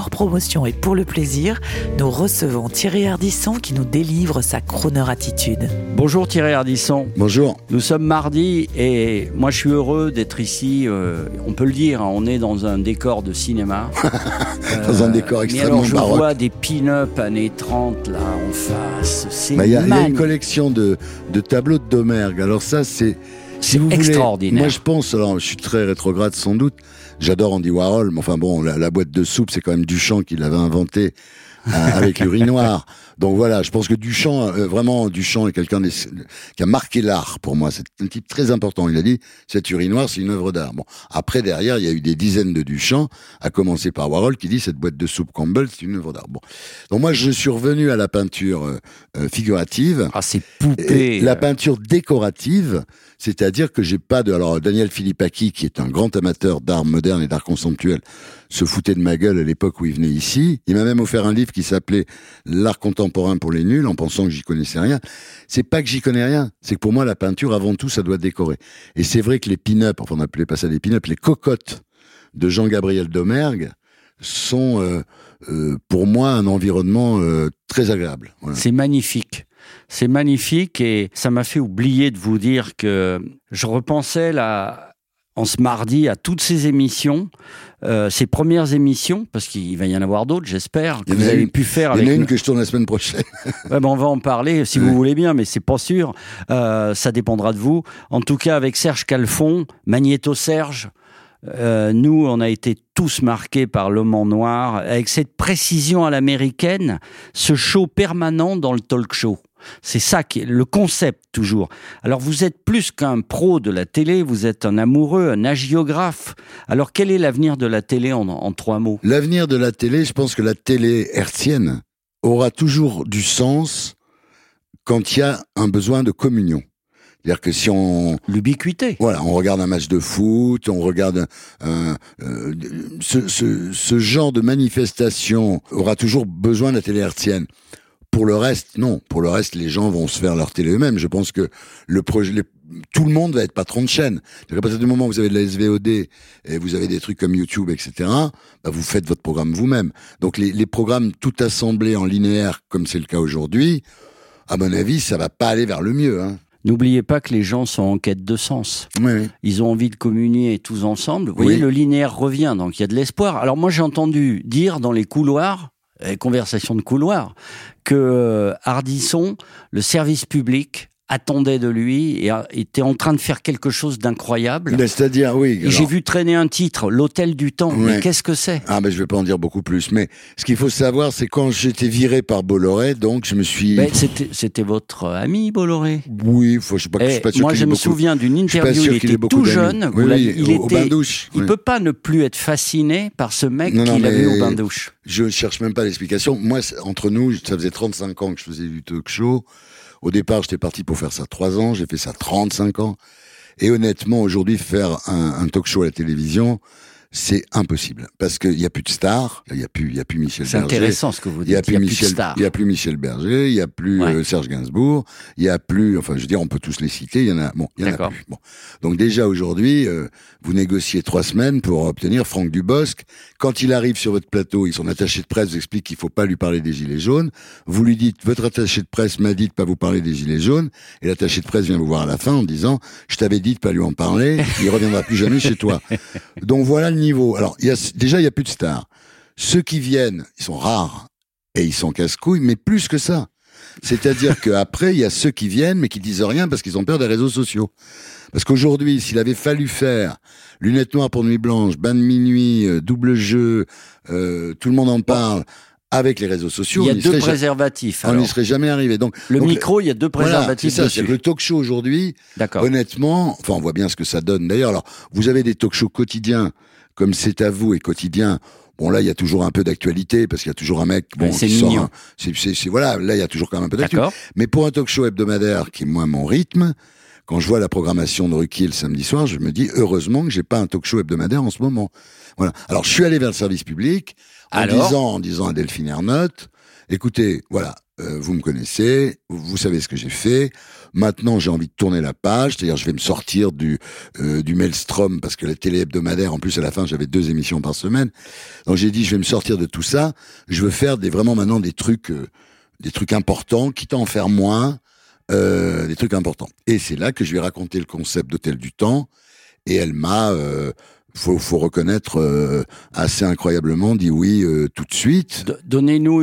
hors promotion et pour le plaisir, nous recevons Thierry Ardisson qui nous délivre sa Croner attitude. Bonjour Thierry Ardisson. bonjour. Nous sommes mardi et moi je suis heureux d'être ici. euh, on peut le dire, hein, on est dans un décor de cinéma. Dans un décor Mais extrêmement alors je baroque. vois des pin-up années 30 là en face. C'est Bah, Il y, y a une collection de, de tableaux de Domergue. Alors ça, c'est... Si vous voulez, extraordinaire. moi je pense, alors je suis très rétrograde sans doute, j'adore Andy Warhol, mais enfin bon, la, la boîte de soupe, c'est quand même Duchamp qui l'avait inventé euh, avec l'urinoir. Donc voilà, je pense que Duchamp, euh, vraiment, Duchamp est quelqu'un qui a marqué l'art pour moi. C'est un type très important. Il a dit, cette urinoir, c'est une œuvre d'art. Bon, après, derrière, il y a eu des dizaines de Duchamp, à commencer par Warhol, qui dit, cette boîte de soupe Campbell, c'est une œuvre d'art. Bon. Donc moi, je suis revenu à la peinture euh, figurative. Ah, c'est poupée. La peinture décorative, c'est-à-dire que j'ai pas de. Alors Daniel Philippaki, qui est un grand amateur d'art moderne et d'art conceptuel, se foutait de ma gueule à l'époque où il venait ici. Il m'a même offert un livre qui s'appelait L'art contemporain pour les nuls, en pensant que j'y connaissais rien. C'est pas que j'y connais rien, c'est que pour moi la peinture, avant tout, ça doit décorer. Et c'est vrai que les pin-up, enfin on appelait pas ça des pin-up, les cocottes de Jean-Gabriel Domergue sont euh, euh, pour moi un environnement euh, très agréable. C'est magnifique. C'est magnifique et ça m'a fait oublier de vous dire que je repensais là, en ce mardi à toutes ces émissions, euh, ces premières émissions, parce qu'il va y en avoir d'autres, j'espère, que Il y en vous a avez une- pu faire Il y en a une que je tourne la semaine prochaine. Ouais, ben, on va en parler si Ouais. vous voulez bien, mais c'est pas sûr. Euh, ça dépendra de vous. En tout cas, avec Serge Calfon, Magnéto Serge, euh, nous, on a été tous marqués par l'homme en noir, avec cette précision à l'américaine, ce show permanent dans le talk show. C'est ça qui est le concept toujours. Alors vous êtes plus qu'un pro de la télé, vous êtes un amoureux, un agiographe. Alors quel est l'avenir de la télé en, en trois mots? L'avenir de la télé, je pense que la télé hertzienne aura toujours du sens quand il y a un besoin de communion. C'est-à-dire que si on, L'ubiquité. voilà, on regarde un match de foot, on regarde euh, ce, ce, ce genre de manifestation aura toujours besoin de la télé hertzienne. Pour le reste, non. Pour le reste, les gens vont se faire leur télé eux-mêmes. Je pense que le projet, les- tout le monde va être patron de chaîne. Qu'à partir du moment où vous avez de la SVOD et vous avez des trucs comme YouTube, etc., bah, vous faites votre programme vous-même. Donc les, les programmes tout assemblés en linéaire, comme c'est le cas aujourd'hui, à mon avis, ça va pas aller vers le mieux. Hein. N'oubliez pas que les gens sont en quête de sens. Oui, oui. Ils ont envie de communier tous ensemble. Vous voyez, Oui. le linéaire revient, donc il y a de l'espoir. Alors moi, j'ai entendu dire dans les couloirs, les conversations de couloirs, que euh, Hardisson, le service public, attendait de lui et a- était en train de faire quelque chose d'incroyable. C'est-à-dire, oui. J'ai vu traîner un titre, L'Hôtel du Temps. Ouais. Mais qu'est-ce que c'est? Ah ben je vais pas en dire beaucoup plus, mais ce qu'il faut savoir, c'est quand j'étais viré par Bolloré, donc je me suis. C'était votre ami, Bolloré? Oui, faut, je sais pas, je Eh, suis pas sûr moi, je me beaucoup- souviens d'une interview, il ait était tout jeune. Oui, oui, il au, était, douche. Il oui. peut pas ne plus être fasciné par ce mec qu'il a vu mais- au bain douche. Je cherche même pas l'explication. Moi, entre nous, ça faisait 35 ans que je faisais du talk show. Au départ, j'étais parti pour faire ça 3 ans. J'ai fait ça 35 ans. Et honnêtement, aujourd'hui, faire un, un talk show à la télévision, c'est impossible. Parce qu'il n'y a plus de stars. Il n'y a plus, il y a plus Michel C'est Berger. intéressant ce que vous Il y a dites. plus de Michel, il y a plus Michel Berger, il y a plus Ouais. euh, Serge Gainsbourg, il y a plus, enfin, je veux dire, on peut tous les citer. Il y en a, bon, il y en a plus. Bon. Donc déjà aujourd'hui, euh, vous négociez trois semaines pour obtenir Franck Dubosc. Quand il arrive sur votre plateau, son attaché de presse vous explique qu'il faut pas lui parler des gilets jaunes. Vous lui dites, votre attaché de presse m'a dit de pas vous parler des gilets jaunes, et l'attaché de presse vient vous voir à la fin en disant, je t'avais dit de pas lui en parler, il reviendra plus jamais chez toi. Donc voilà le niveau. Alors, il y a, déjà, il y a plus de stars. Ceux qui viennent, ils sont rares et ils sont casse-couilles, mais plus que ça. C'est-à-dire qu'après, il y a ceux qui viennent, mais qui disent rien parce qu'ils ont peur des réseaux sociaux. Parce qu'aujourd'hui, s'il avait fallu faire lunettes noires pour nuit blanche, bain de minuit, euh, double jeu, euh, tout le monde en parle, avec les réseaux sociaux, Il y a deux préservatifs. on n'y serait jamais arrivé. Donc, Le donc, micro, il y a deux voilà, préservatifs ça. dessus. Le talk show aujourd'hui, D'accord. honnêtement, enfin, on voit bien ce que ça donne. D'ailleurs, alors, vous avez des talk shows quotidiens, comme c'est à vous et quotidien. Bon là, il y a toujours un peu d'actualité parce qu'il y a toujours un mec. Bon, Ouais, c'est qui sort mignon. c'est, voilà. Là, il y a toujours quand même un peu d'actualité. Mais pour un talk show hebdomadaire qui est moi mon rythme, quand je vois la programmation de Ruquier le samedi soir, je me dis heureusement que j'ai pas un talk show hebdomadaire en ce moment. Voilà. Alors je suis allé vers le service public en Alors disant, en disant à Delphine Ernotte, écoutez, voilà, euh, vous me connaissez, vous savez ce que j'ai fait. Maintenant, j'ai envie de tourner la page, c'est-à-dire je vais me sortir du euh, du maelstrom parce que la télé hebdomadaire, en plus à la fin, j'avais deux émissions par semaine. Donc j'ai dit, je vais me sortir de tout ça. Je veux faire des vraiment maintenant des trucs, euh, des trucs importants, quitte à en faire moins, des trucs importants. Et c'est là que je lui ai raconté le concept d'hôtel du temps, et elle m'a, faut, faut reconnaître, assez incroyablement dit oui tout de suite. Donnez-nous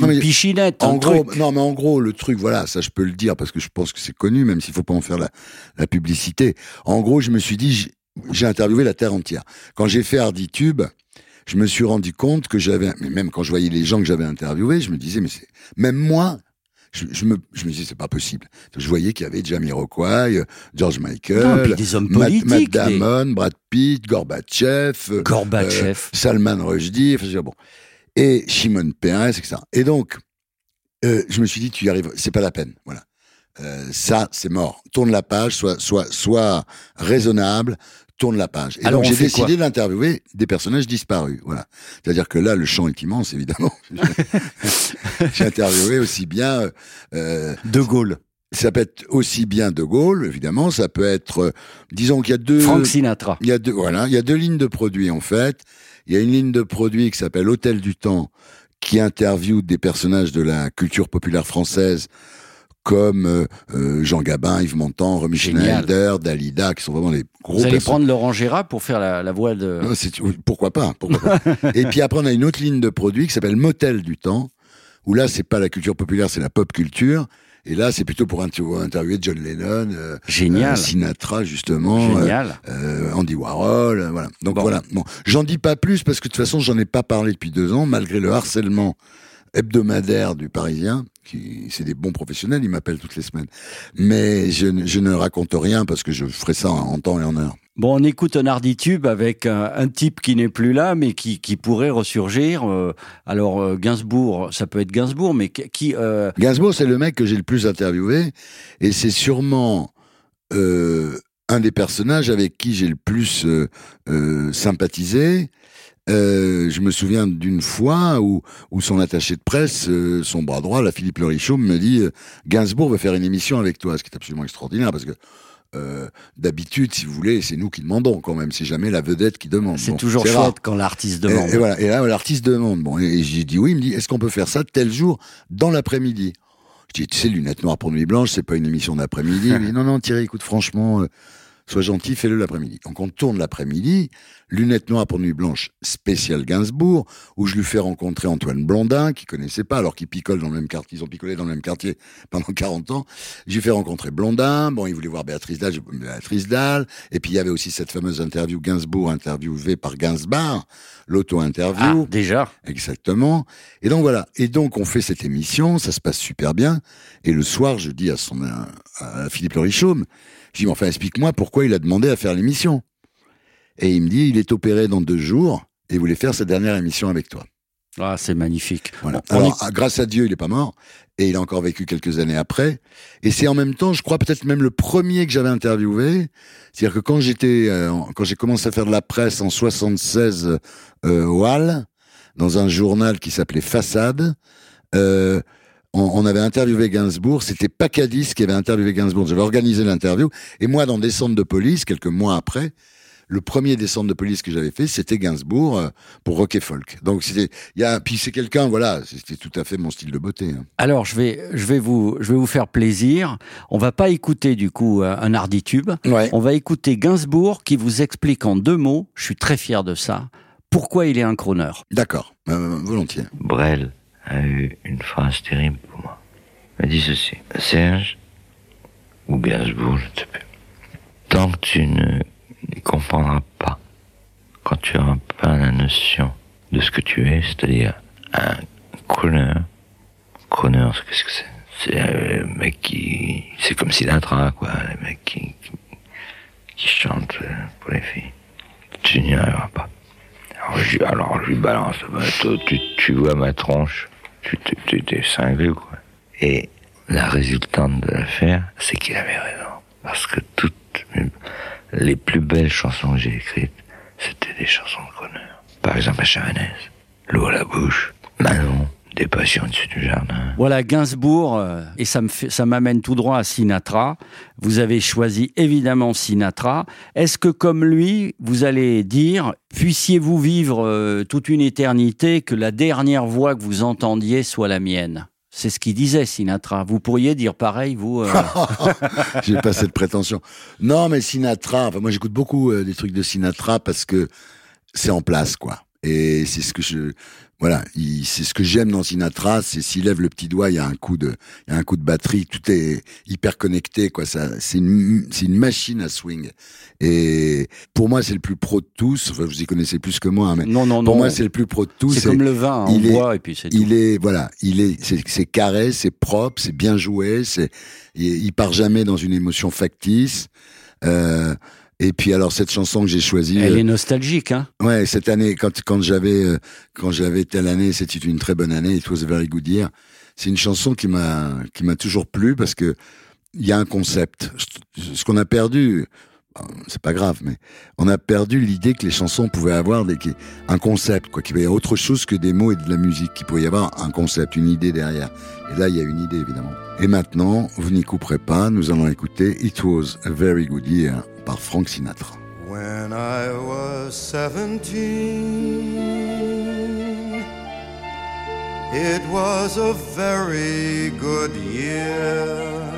Non, pichinette, En un gros, truc. non, mais en gros, le truc, voilà, ça je peux le dire parce que je pense que c'est connu, même s'il faut pas en faire la, la publicité. En gros, je me suis dit, j'ai- interviewé la terre entière. Quand j'ai fait Harditube, je me suis rendu compte que j'avais, mais même quand je voyais les gens que j'avais interviewés, je me disais, mais c'est, même moi, je, je me, je me disais, c'est pas possible. Je voyais qu'il y avait Jamiroquai, George Non, Michael, puis des hommes Matt, Matt politiques. des- Damon, Brad Pitt, Gorbatchev, euh, Gorbatchev. euh, Salman Rushdie, enfin, bon. Et Shimon Peres, etc. Et donc, euh, je me suis dit, tu y arrives, c'est pas la peine, voilà. Euh, ça, c'est mort. Tourne la page, sois, sois, sois raisonnable, tourne la page. Et Alors, donc, on j'ai décidé d'interviewer des personnages disparus, voilà. C'est-à-dire que là, le champ est immense, évidemment. j'ai interviewé aussi bien, euh, de Gaulle. Ça peut être aussi bien De Gaulle, évidemment, ça peut être, euh, disons qu'il y a deux, Frank Sinatra. il y a deux, voilà, il y a deux lignes de produits en fait. Il y a une ligne de produits qui s'appelle Hôtel du Temps, qui interviewe des personnages de la culture populaire française, comme euh, euh, Jean Gabin, Yves Montand, Génial. Schneider, Dalida, qui sont vraiment les gros Vous allez prendre Laurent Gérard pour faire la, la voix de... Non, pourquoi pas, pourquoi pas. Et puis après, on a une autre ligne de produits qui s'appelle Motel du Temps, où là, c'est pas la culture populaire, c'est la pop culture. Et là, c'est plutôt pour inter- interviewer John Lennon, euh, Génial. euh, Sinatra, justement. euh, Génial. euh, Andy Warhol, euh, voilà. Donc Bon. voilà. Bon, j'en dis pas plus parce que de toute façon, j'en ai pas parlé depuis deux ans, malgré le harcèlement hebdomadaire du Parisien, qui c'est des bons professionnels, ils m'appellent toutes les semaines. Mais je, je ne raconte rien parce que je ferai ça en temps et en heure. Bon, on écoute un Harditube avec un, type qui n'est plus là, mais qui, pourrait ressurgir. euh, alors, euh, Gainsbourg, ça peut être Gainsbourg, mais qui... euh, Gainsbourg, c'est le mec que j'ai le plus interviewé, et c'est sûrement un des personnages avec qui j'ai le plus sympathisé. Je me souviens d'une fois où, son attaché de presse, son bras droit, la Philippe Le Richaume, me dit Gainsbourg veut faire une émission avec toi, ce qui est absolument extraordinaire parce que euh, d'habitude, si vous voulez, c'est nous qui demandons quand même, c'est jamais la vedette qui demande. c'est Bon, toujours chouette rare. quand l'artiste demande. et voilà. Et là, l'artiste demande. Bon, et, et j'ai dit oui. Il me dit, est-ce qu'on peut faire ça tel jour dans l'après-midi? Je dis, tu sais, lunettes noires pour nuit blanche, c'est pas une émission d'après-midi. Il dit, non, non, Thierry, écoute, franchement, euh, sois gentil, fais-le l'après-midi. Donc on tourne l'après-midi, lunettes noires pour nuit blanche, spécial Gainsbourg, où je lui fais rencontrer Antoine Blondin, qui connaissait pas, alors qu'ils picolent dans le même quartier, ils ont picolé dans le même quartier pendant 40 ans. Je lui fais rencontrer Blondin, bon, il voulait voir Béatrice Dalle, j'ai- Béatrice Dalle, et puis il y avait aussi cette fameuse interview Gainsbourg interviewée par Gainsbar, Ah, l'auto-interview. déjà Exactement. Et donc voilà. Et donc on fait cette émission, ça se passe super bien. Et le soir, je dis à son à, à Philippe Le Richaume, je dis mais enfin explique-moi pourquoi il a demandé à faire l'émission. Et il me dit il est opéré dans deux jours et voulait faire sa dernière émission avec toi. Ah, c'est magnifique. Voilà. On- on Alors, ah, grâce à Dieu, il est pas mort et il a encore vécu quelques années après. Et c'est en même temps, je crois peut-être même le premier que j'avais interviewé. C'est-à-dire que quand j'étais, euh, quand j'ai commencé à faire de la presse en 76 euh, au Hall, dans un journal qui s'appelait Façade, euh, on, on avait interviewé Gainsbourg. C'était Pacadis qui avait interviewé Gainsbourg. J'avais organisé l'interview. Et moi, dans Descente de police, quelques mois après, le premier descente de police que j'avais fait, c'était Gainsbourg euh, pour Rock et Folk. Donc c'était, il y a, puis c'est quelqu'un, voilà, c'était tout à fait mon style de beauté. hein. Alors, je vais, je, vais vous, je vais vous faire plaisir. On va pas écouter, du coup, euh, un Harditube. Ouais. On va écouter Gainsbourg qui vous explique en deux mots, je suis très fier de ça, pourquoi il est un crooner. D'accord, euh, volontiers. Brel a eu une phrase terrible pour moi. Il m'a dit ceci. Serge, ou Gainsbourg, je ne sais plus. Tant que tu ne comprendras pas, quand tu n'auras pas la notion de ce que tu es, c'est-à-dire un crooner, crooner, qu'est-ce que c'est? C'est un mec qui... C'est comme Sinatra, quoi, le mec qui, qui, qui chante euh, pour les filles. Tu n'y arriveras pas. Alors je, lui balance, bah, tu, tu vois ma tronche, tu t'es- cinglé, quoi. Et la résultante de l'affaire, c'est qu'il avait raison. Parce que toutes les plus belles chansons que j'ai écrites, c'était des chansons de Croner. Par exemple, à Chavanaise, L'eau à la bouche, Manon, Des passions au-dessus du jardin. Voilà, Gainsbourg, euh, et ça me fait- ça m'amène tout droit à Sinatra. Vous avez choisi évidemment Sinatra. Est-ce que, comme lui, vous allez dire, puissiez-vous vivre euh, toute une éternité, que la dernière voix que vous entendiez soit la mienne? C'est ce qu'il disait, Sinatra. Vous pourriez dire pareil, vous euh, J'ai pas cette prétention. Non, mais Sinatra, enfin, moi j'écoute beaucoup euh, des trucs de Sinatra parce que c'est en place, quoi. Et c'est ce que je, voilà, il- c'est ce que j'aime dans Sinatra, c'est s'il lève le petit doigt, il y a un coup de, il y a un coup de batterie, tout est hyper connecté, quoi. Ça, c'est une, c'est une machine à swing. Et pour moi, c'est le plus pro de tous. Enfin, vous y connaissez plus que moi, hein, mais Non, non, pour non. moi, c'est le plus pro de tous. C'est comme le vin, on il est- boit et puis c'est tout. Il est voilà, il est c'est c'est carré, c'est propre, c'est bien joué, c'est il, il part jamais dans une émotion factice. Euh, et puis alors cette chanson que j'ai choisie, Elle euh, est nostalgique, hein ouais, cette année quand quand j'avais euh, quand j'avais telle année, c'était une très bonne année. It was a very good year. C'est une chanson qui m'a qui m'a toujours plu parce que il y a un concept. Ce qu'on a perdu, c'est pas grave, mais on a perdu l'idée que les chansons pouvaient avoir des, un concept, quoi, qu'il y avait autre chose que des mots et de la musique, qu'il pouvait y avoir un concept, une idée derrière. Et là, il y a une idée, évidemment. Et maintenant, vous n'y couperez pas, nous allons écouter It Was a Very Good Year par Frank Sinatra. When I was seventeen, it was a very good year.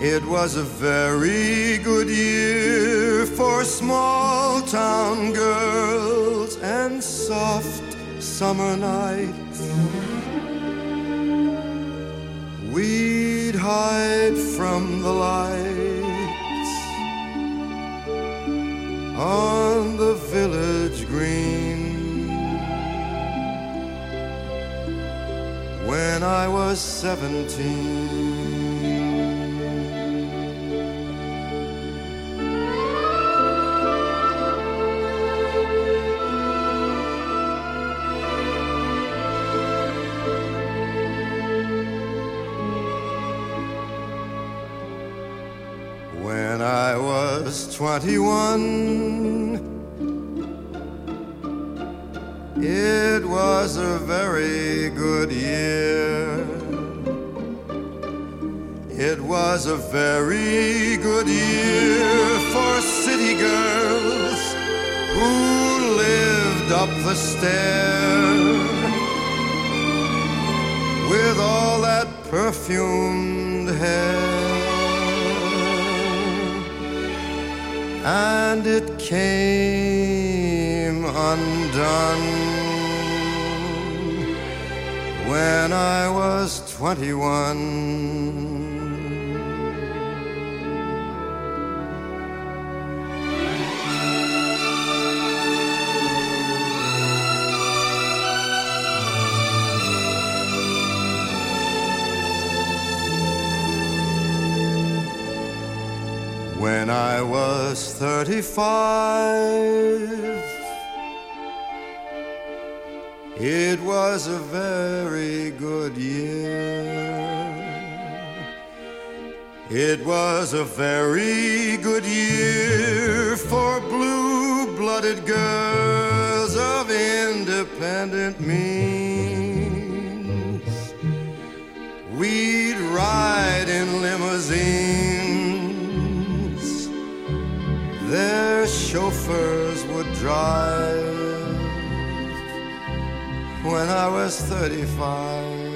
It was a very good year for small town girls and soft summer nights. We'd hide from the lights on the village green. When I was seventeen. 21, it was a very good year. It was a very good year for city girls who lived up the stair with all that perfumed hair. And it came undone when I was 21. When I was 35, it was a very good year. It was a very good year for blue blooded girls of independent means. We'd ride in limousines, their chauffeurs would drive when I was 35.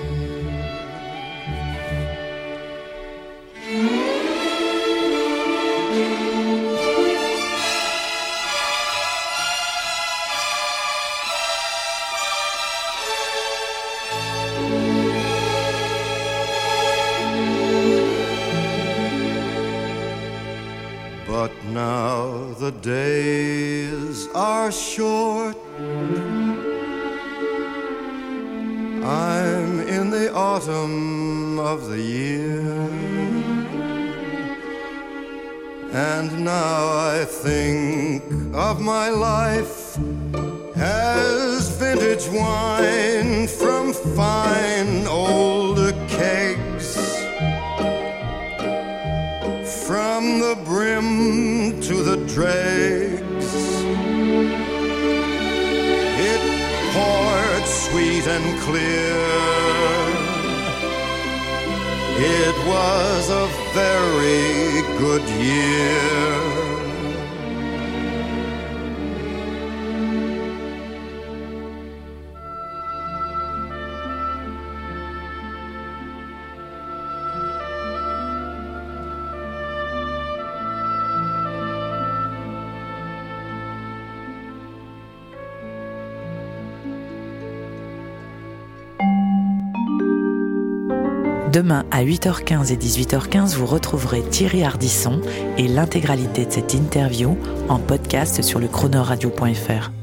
The days are short. I'm in the autumn of the year. And now I think of my life as vintage wine the dregs, it poured sweet and clear. It was a very good year. Demain à 8h15 et 18h15, vous retrouverez Thierry Ardisson et l'intégralité de cette interview en podcast sur le chronoradio.fr.